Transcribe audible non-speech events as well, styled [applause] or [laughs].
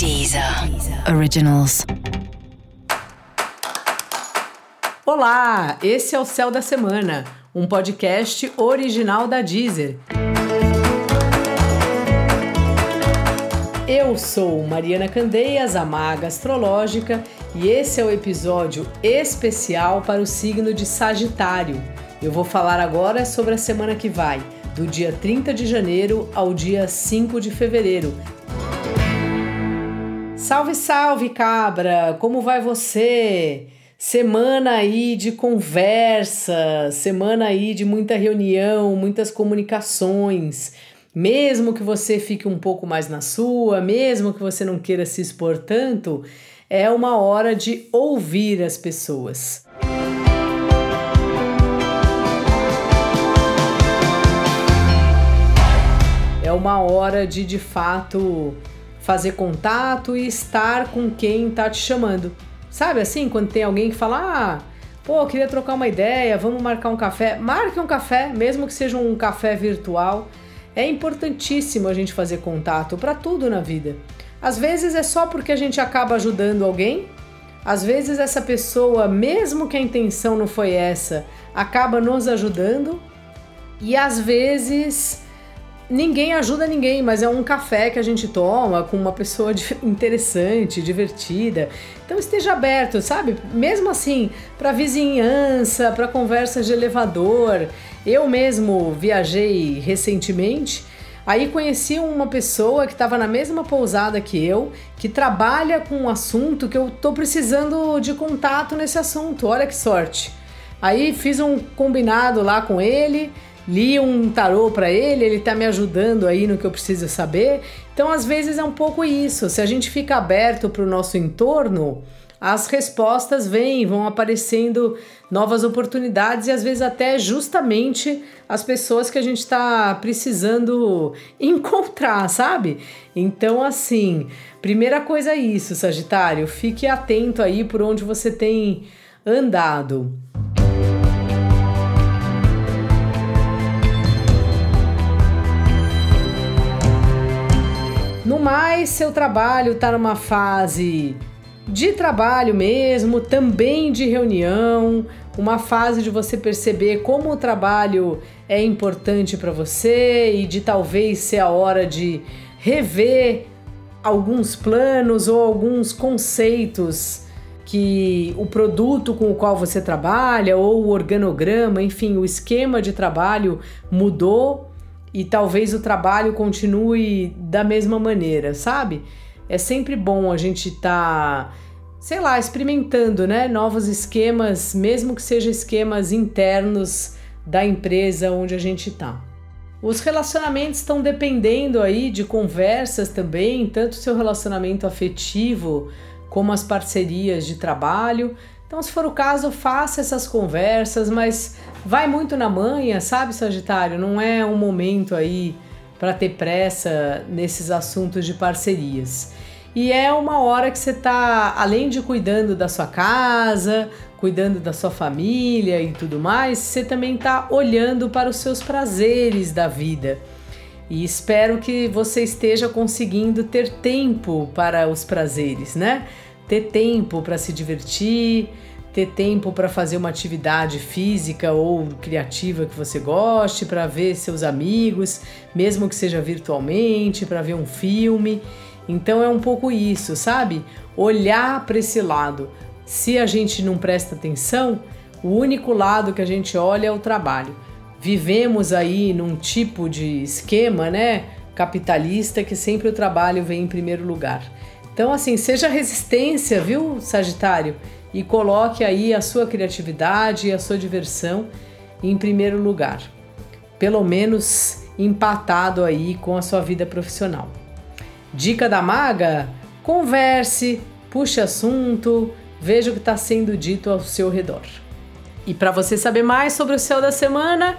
Deezer Originals. Olá, esse é o Céu da Semana, um podcast original da Deezer. Eu sou Mariana Candeias, a maga astrológica, e esse é o episódio especial para o signo de Sagitário. Eu vou falar agora sobre a semana que vai, do dia 30 de janeiro ao dia 5 de fevereiro. Salve, salve, cabra! Como vai você? Semana aí de conversa, semana aí de muita reunião, muitas comunicações. Mesmo que você fique um pouco mais na sua, mesmo que você não queira se expor tanto, é uma hora de ouvir as pessoas. É uma hora de de fato fazer contato e estar com quem está te chamando. Sabe assim, quando tem alguém que fala: "Ah, pô, queria trocar uma ideia, vamos marcar um café". Marque um café, mesmo que seja um café virtual. É importantíssimo a gente fazer contato para tudo na vida. Às vezes é só porque a gente acaba ajudando alguém, às vezes essa pessoa, mesmo que a intenção não foi essa, acaba nos ajudando, e às vezes ninguém ajuda ninguém, mas é um café que a gente toma com uma pessoa [laughs] interessante, divertida. Então esteja aberto, sabe? Mesmo assim, para vizinhança, para conversas de elevador. Eu mesmo viajei recentemente. Aí conheci uma pessoa que estava na mesma pousada que eu, que trabalha com um assunto que eu tô precisando de contato nesse assunto. Olha que sorte. Aí fiz um combinado lá com ele, li um tarô para ele, ele tá me ajudando aí no que eu preciso saber. Então, às vezes é um pouco isso. Se a gente fica aberto para o nosso entorno, as respostas vêm, vão aparecendo novas oportunidades e às vezes até justamente as pessoas que a gente está precisando [laughs] encontrar, sabe? Então, assim, primeira coisa é isso, Sagitário, fique atento aí por onde você tem andado. Seu trabalho está numa fase de trabalho mesmo, também de reunião, uma fase de você perceber como o trabalho é importante para você e de talvez ser a hora de rever alguns planos ou alguns conceitos que o produto com o qual você trabalha ou o organograma, enfim, o esquema de trabalho mudou e talvez o trabalho continue da mesma maneira, sabe? É sempre bom a gente estar, tá, sei lá, experimentando, né, novos esquemas, mesmo que sejam esquemas internos da empresa onde a gente está. Os relacionamentos estão dependendo aí de conversas também, tanto seu relacionamento afetivo como as parcerias de trabalho. Então, se for o caso, faça essas conversas, mas vai muito na manha, sabe, Sagitário? Não é um momento aí para ter pressa nesses assuntos de parcerias. E é uma hora que você tá, além de cuidando da sua casa, cuidando da sua família e tudo mais, você também tá olhando para os seus prazeres da vida. E espero que você esteja conseguindo ter tempo para os prazeres, né? Ter tempo para se divertir, ter tempo para fazer uma atividade física ou criativa que você goste, para ver seus amigos, mesmo que seja virtualmente, para ver um filme. Então é um pouco isso, sabe? Olhar para esse lado. Se a gente não presta atenção, o único lado que a gente olha é o trabalho. Vivemos aí num tipo de esquema, né, capitalista que sempre o trabalho vem em primeiro lugar. Então, assim, seja resistência, viu, Sagitário? E coloque aí a sua criatividade e a sua diversão em primeiro lugar. Pelo menos empatado aí com a sua vida profissional. Dica da maga: converse, puxe assunto, veja o que está sendo dito ao seu redor. E para você saber mais sobre o céu da semana,